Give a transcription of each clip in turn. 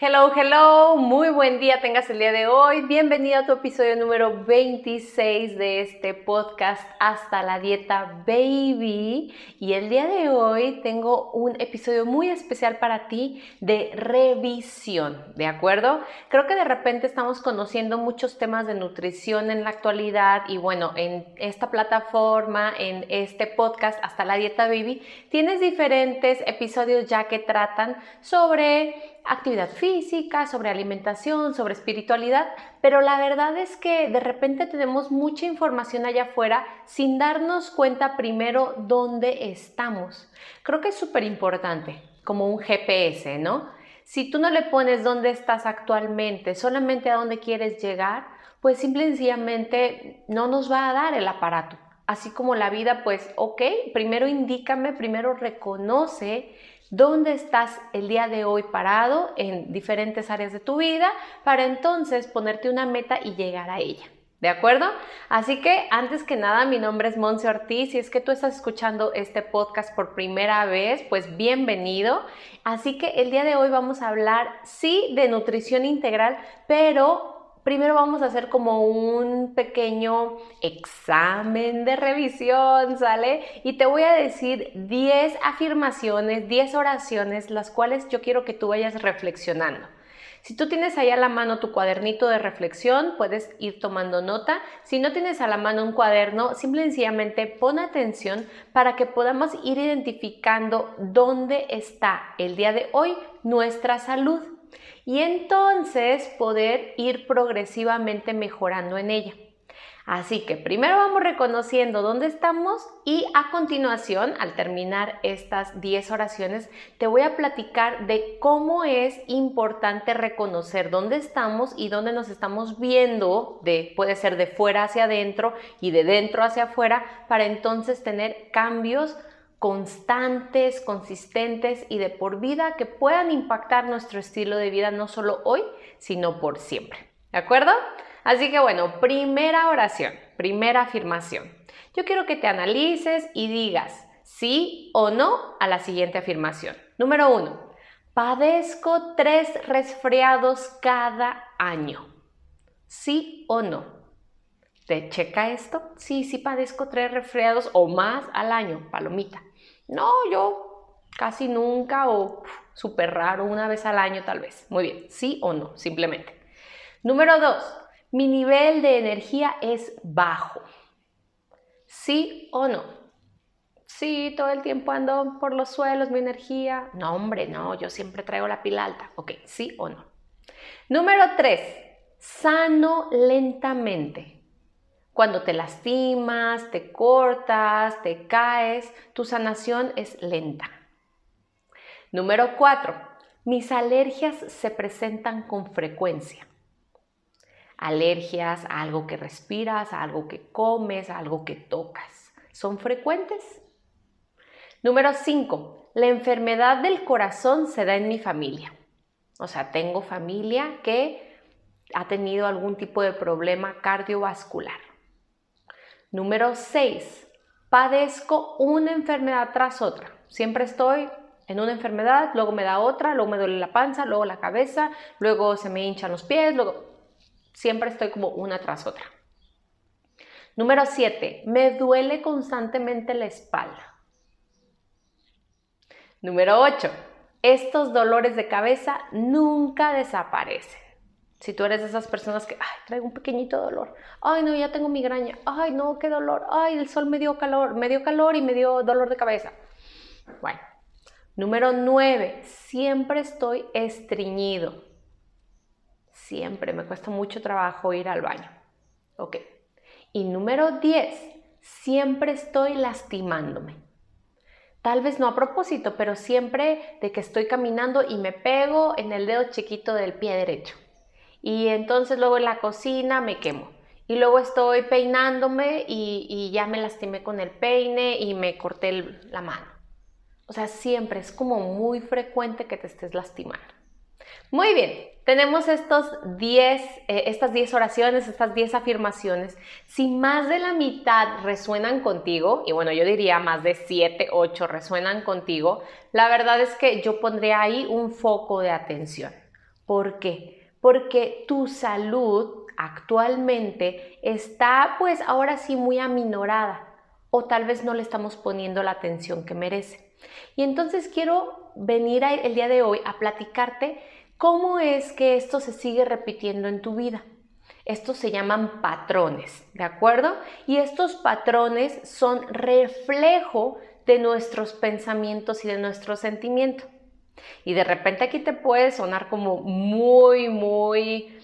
Hello, hello, muy buen día tengas el día de hoy. Bienvenido a tu episodio número 26 de este podcast Hasta la Dieta Baby. Y el día de hoy tengo un episodio muy especial para ti de revisión, ¿de acuerdo? Creo que de repente estamos conociendo muchos temas de nutrición en la actualidad y bueno, en esta plataforma, en este podcast Hasta la Dieta Baby, tienes diferentes episodios ya que tratan sobre actividad física, sobre alimentación, sobre espiritualidad, pero la verdad es que de repente tenemos mucha información allá afuera sin darnos cuenta primero dónde estamos. Creo que es súper importante, como un GPS, ¿no? Si tú no le pones dónde estás actualmente, solamente a dónde quieres llegar, pues simple y sencillamente no nos va a dar el aparato. Así como la vida, pues, ok, primero indícame, primero reconoce dónde estás el día de hoy parado en diferentes áreas de tu vida para entonces ponerte una meta y llegar a ella. ¿De acuerdo? Así que antes que nada, mi nombre es Monse Ortiz. Si es que tú estás escuchando este podcast por primera vez, pues bienvenido. Así que el día de hoy vamos a hablar, sí, de nutrición integral, pero primero vamos a hacer como un pequeño examen de revisión, ¿sale? Y te voy a decir 10 afirmaciones, 10 oraciones, las cuales yo quiero que tú vayas reflexionando. Si tú tienes ahí a la mano tu cuadernito de reflexión, puedes ir tomando nota. Si no tienes a la mano un cuaderno, simple y sencillamente pon atención para que podamos ir identificando dónde está el día de hoy nuestra salud y entonces poder ir progresivamente mejorando en ella. Así que primero vamos reconociendo dónde estamos y a continuación, al terminar estas 10 oraciones, te voy a platicar de cómo es importante reconocer dónde estamos y dónde nos estamos viendo, de, puede ser de fuera hacia adentro y de dentro hacia afuera, para entonces tener cambios constantes, consistentes y de por vida que puedan impactar nuestro estilo de vida no solo hoy, sino por siempre. ¿De acuerdo? Así que bueno, primera oración, primera afirmación. Yo quiero que te analices y digas sí o no a la siguiente afirmación. Número uno, padezco tres resfriados cada año. ¿Sí o no? ¿Te checa esto? Sí, sí padezco tres resfriados o más al año, palomita. No, yo casi nunca o súper raro, una vez al año tal vez. Muy bien, sí o no, simplemente. Número dos, mi nivel de energía es bajo. ¿Sí o no? Sí, todo el tiempo ando por los suelos, mi energía. No, hombre, no, yo siempre traigo la pila alta. Ok, sí o no. Número tres, sano lentamente. Cuando te lastimas, te cortas, te caes, tu sanación es lenta. Número 4. Mis alergias se presentan con frecuencia. Alergias a algo que respiras, a algo que comes, a algo que tocas. ¿Son frecuentes? Número 5. La enfermedad del corazón se da en mi familia. O sea, tengo familia que ha tenido algún tipo de problema cardiovascular. Número 6. Padezco una enfermedad tras otra. Siempre estoy en una enfermedad, luego me da otra, luego me duele la panza, luego la cabeza, luego se me hinchan los pies, luego siempre estoy como una tras otra. Número 7. Me duele constantemente la espalda. Número 8. Estos dolores de cabeza nunca desaparecen. Si tú eres de esas personas que, ay, traigo un pequeñito dolor, ay, no, ya tengo migraña, ay, no, qué dolor, ay, el sol me dio calor, me dio calor y me dio dolor de cabeza. Bueno, número nueve, siempre estoy estreñido. Siempre me cuesta mucho trabajo ir al baño. Ok. Y número 10, siempre estoy lastimándome. Tal vez no a propósito, pero siempre de que estoy caminando y me pego en el dedo chiquito del pie derecho y entonces luego en la cocina me quemo y luego estoy peinándome y, ya me lastimé con el peine y me corté la mano. O sea, siempre es como muy frecuente que te estés lastimando. Muy bien, tenemos estos 10, eh, estas 10 oraciones, estas 10 afirmaciones. Si más de la mitad resuenan contigo, y bueno, yo diría más de 7, 8 resuenan contigo, la verdad es que yo pondría ahí un foco de atención. ¿Por qué? Porque tu salud actualmente está pues ahora sí muy aminorada o tal vez no le estamos poniendo la atención que merece. Y entonces quiero venir el día de hoy a platicarte cómo es que esto se sigue repitiendo en tu vida. Estos se llaman patrones, ¿de acuerdo? Y estos patrones son reflejo de nuestros pensamientos y de nuestros sentimientos. Y de repente aquí te puede sonar como muy, muy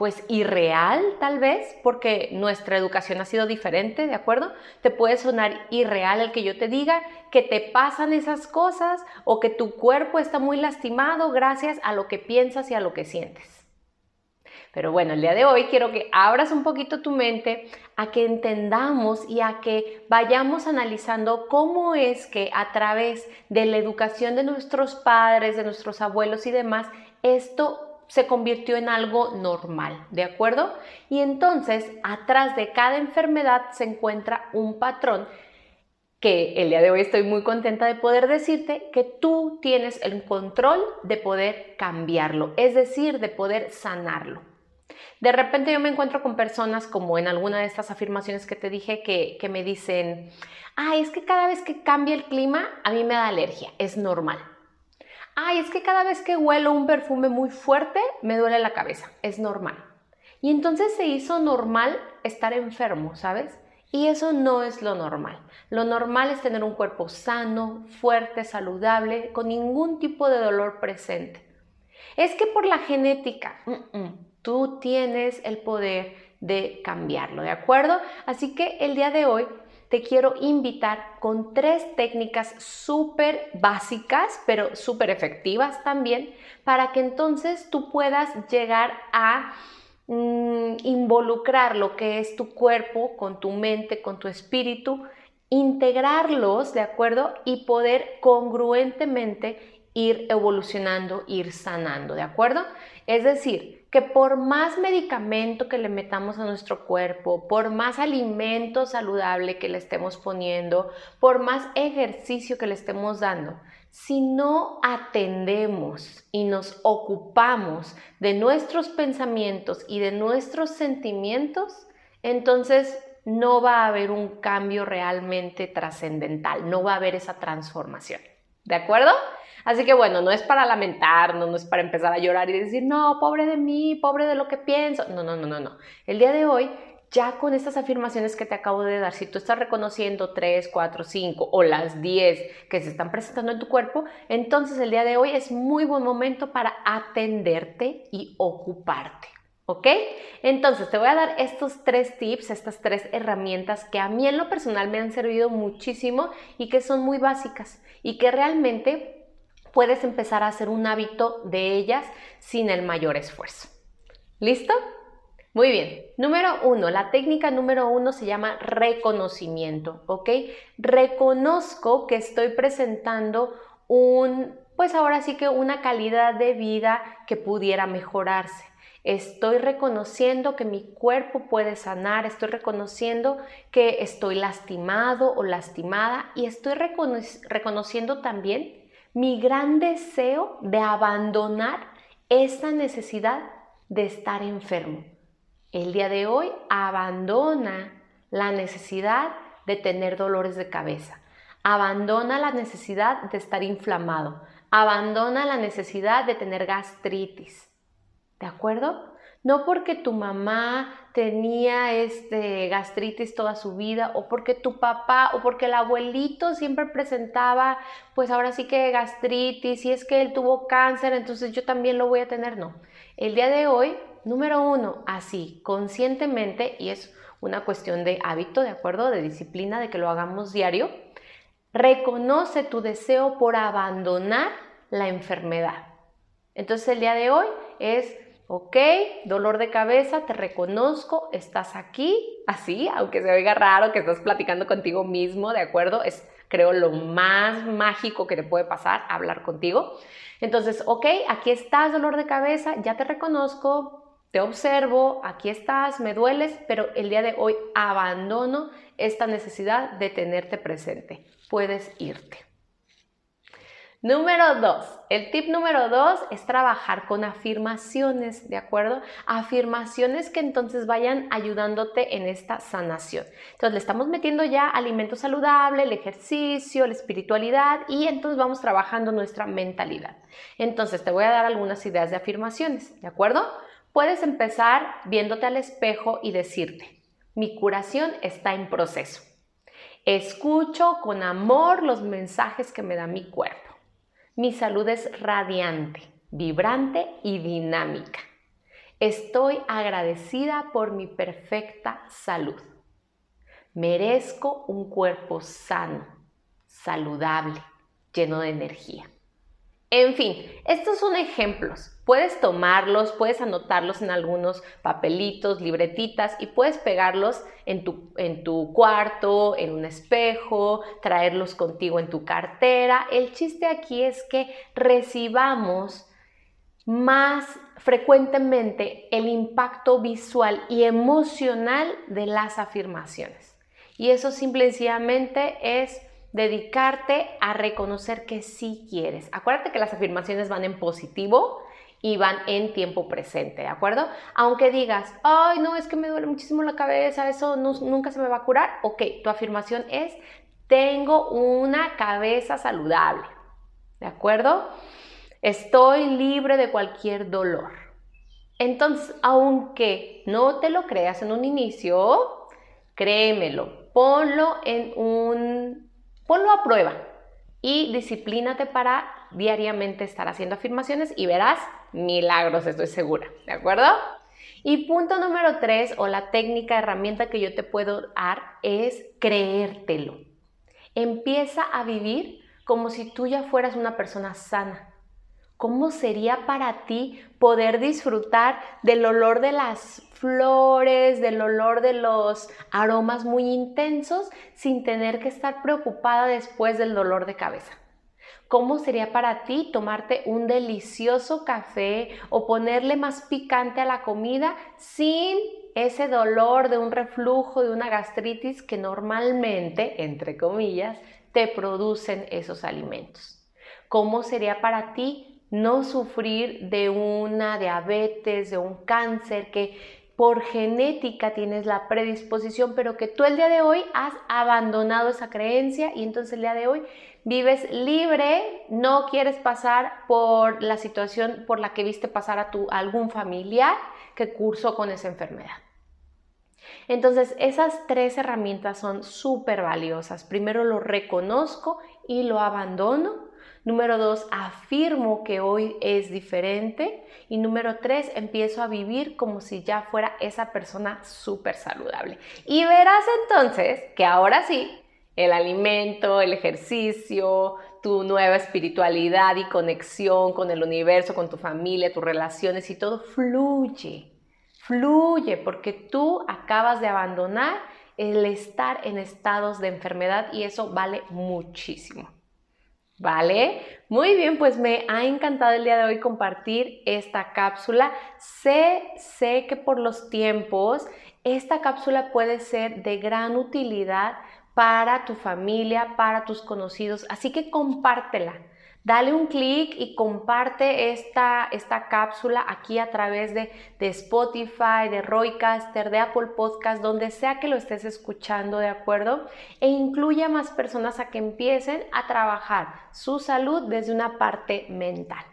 pues irreal tal vez, porque nuestra educación ha sido diferente, ¿de acuerdo? Te puede sonar irreal el que yo te diga que te pasan esas cosas o que tu cuerpo está muy lastimado gracias a lo que piensas y a lo que sientes. Pero bueno, el día de hoy quiero que abras un poquito tu mente a que entendamos y a que vayamos analizando cómo es que a través de la educación de nuestros padres, de nuestros abuelos y demás, esto se convirtió en algo normal, ¿de acuerdo? Y entonces, atrás de cada enfermedad se encuentra un patrón que el día de hoy estoy muy contenta de poder decirte que tú tienes el control de poder cambiarlo, es decir, de poder sanarlo. De repente yo me encuentro con personas como en alguna de estas afirmaciones que te dije que, que me dicen, ah, es que cada vez que cambia el clima a mí me da alergia, es normal ay, es que cada vez que huelo un perfume muy fuerte me duele la cabeza, es normal. Y entonces se hizo normal estar enfermo, ¿sabes? Y eso no es lo normal. Lo normal es tener un cuerpo sano, fuerte, saludable, con ningún tipo de dolor presente. Es que por la genética, tú tienes el poder de cambiarlo, ¿de acuerdo? Así que el día de hoy te quiero invitar con tres técnicas súper básicas, pero súper efectivas también, para que entonces tú puedas llegar a mm, involucrar lo que es tu cuerpo con tu mente, con tu espíritu, integrarlos, ¿de acuerdo? Y poder congruentemente ir evolucionando, ir sanando, ¿de acuerdo? Es decir, que por más medicamento que le metamos a nuestro cuerpo, por más alimento saludable que le estemos poniendo, por más ejercicio que le estemos dando, si no atendemos y nos ocupamos de nuestros pensamientos y de nuestros sentimientos, entonces no va a haber un cambio realmente trascendental, no va a haber esa transformación. ¿De acuerdo? Así que bueno, no es para lamentarnos, no es para empezar a llorar y decir, no, pobre de mí, pobre de lo que pienso. No, no, no, no, no. El día de hoy, ya con estas afirmaciones que te acabo de dar, si tú estás reconociendo 3, 4, 5 o las 10 que se están presentando en tu cuerpo, entonces el día de hoy es muy buen momento para atenderte y ocuparte. ¿Ok? Entonces te voy a dar estos tres tips, estas tres herramientas que a mí en lo personal me han servido muchísimo y que son muy básicas y que realmente puedes empezar a hacer un hábito de ellas sin el mayor esfuerzo. ¿Listo? Muy bien. Número uno, la técnica número uno se llama reconocimiento, ¿ok? Reconozco que estoy presentando un, pues ahora sí que una calidad de vida que pudiera mejorarse. Estoy reconociendo que mi cuerpo puede sanar, estoy reconociendo que estoy lastimado o lastimada y estoy reconociendo también mi gran deseo de abandonar esa necesidad de estar enfermo. El día de hoy abandona la necesidad de tener dolores de cabeza, abandona la necesidad de estar inflamado, abandona la necesidad de tener gastritis. ¿De acuerdo? No porque tu mamá tenía este gastritis toda su vida o porque tu papá o porque el abuelito siempre presentaba pues ahora sí que gastritis y es que él tuvo cáncer entonces yo también lo voy a tener no. El día de hoy número uno así conscientemente y es una cuestión de hábito de acuerdo de disciplina de que lo hagamos diario reconoce tu deseo por abandonar la enfermedad. Entonces el día de hoy es ¿ok? Dolor de cabeza, te reconozco, estás aquí, así, aunque se oiga raro que estás platicando contigo mismo, ¿de acuerdo? Es, creo, lo más mágico que te puede pasar, hablar contigo. Entonces, ok, aquí estás, dolor de cabeza, ya te reconozco, te observo, aquí estás, me dueles, pero el día de hoy abandono esta necesidad de tenerte presente. Puedes irte. Número dos, el tip número dos es trabajar con afirmaciones, ¿de acuerdo? Afirmaciones que entonces vayan ayudándote en esta sanación. Entonces le estamos metiendo ya alimento saludable, el ejercicio, la espiritualidad y entonces vamos trabajando nuestra mentalidad. Entonces te voy a dar algunas ideas de afirmaciones, ¿de acuerdo? Puedes empezar viéndote al espejo y decirte, mi curación está en proceso. Escucho con amor los mensajes que me da mi cuerpo. Mi salud es radiante, vibrante y dinámica. Estoy agradecida por mi perfecta salud. Merezco un cuerpo sano, saludable, lleno de energía. En fin, estos son ejemplos. Puedes tomarlos, puedes anotarlos en algunos papelitos, libretitas y puedes pegarlos en tu, en tu cuarto, en un espejo, traerlos contigo en tu cartera. El chiste aquí es que recibamos más frecuentemente el impacto visual y emocional de las afirmaciones. Y eso simplemente es dedicarte a reconocer que sí quieres. Acuérdate que las afirmaciones van en positivo y van en tiempo presente, ¿de acuerdo? Aunque digas, ay, no, es que me duele muchísimo la cabeza, eso nunca se me va a curar, ok, tu afirmación es, tengo una cabeza saludable, ¿de acuerdo? Estoy libre de cualquier dolor. Entonces, aunque no te lo creas en un inicio, créemelo, ponlo en un A prueba y disciplínate para diariamente estar haciendo afirmaciones y verás milagros, estoy segura, ¿de acuerdo? Y punto número tres, o la técnica, herramienta que yo te puedo dar, es creértelo. Empieza a vivir como si tú ya fueras una persona sana. ¿Cómo sería para ti poder disfrutar del olor de las flores, del olor de los aromas muy intensos sin tener que estar preocupada después del dolor de cabeza? ¿Cómo sería para ti tomarte un delicioso café o ponerle más picante a la comida sin ese dolor de un reflujo, de una gastritis que normalmente, entre comillas, te producen esos alimentos? ¿Cómo sería para ti no sufrir de una diabetes, de un cáncer, que por genética tienes la predisposición, pero que tú el día de hoy has abandonado esa creencia y entonces el día de hoy vives libre, no quieres pasar por la situación por la que viste pasar a, tu, algún familiar que cursó con esa enfermedad. Entonces, esas tres herramientas son súper valiosas. Primero lo reconozco y lo abandono Número dos, afirmo que hoy es diferente. Y número tres, empiezo a vivir como si ya fuera esa persona súper saludable. Y verás entonces que ahora sí, el alimento, el ejercicio, tu nueva espiritualidad y conexión con el universo, con tu familia, tus relaciones y todo fluye. Fluye porque tú acabas de abandonar el estar en estados de enfermedad y eso vale muchísimo. ¿Vale? Muy bien, pues me ha encantado el día de hoy compartir esta cápsula. Sé, sé que por los tiempos esta cápsula puede ser de gran utilidad para tu familia, para tus conocidos, así que compártela. Dale un clic y comparte esta, esta cápsula aquí a través de, de Spotify, de Roycaster, de Apple Podcast, donde sea que lo estés escuchando, ¿de acuerdo? E incluya a más personas a que empiecen a trabajar su salud desde una parte mental.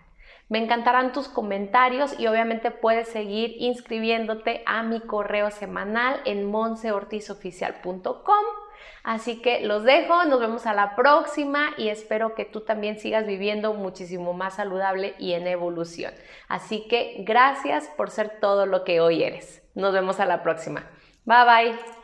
Me encantarán tus comentarios y obviamente puedes seguir inscribiéndote a mi correo semanal en monseortizoficial.com Así que los dejo, nos vemos a la próxima y espero que tú también sigas viviendo muchísimo más saludable y en evolución. Así que gracias por ser todo lo que hoy eres. Nos vemos a la próxima. Bye bye.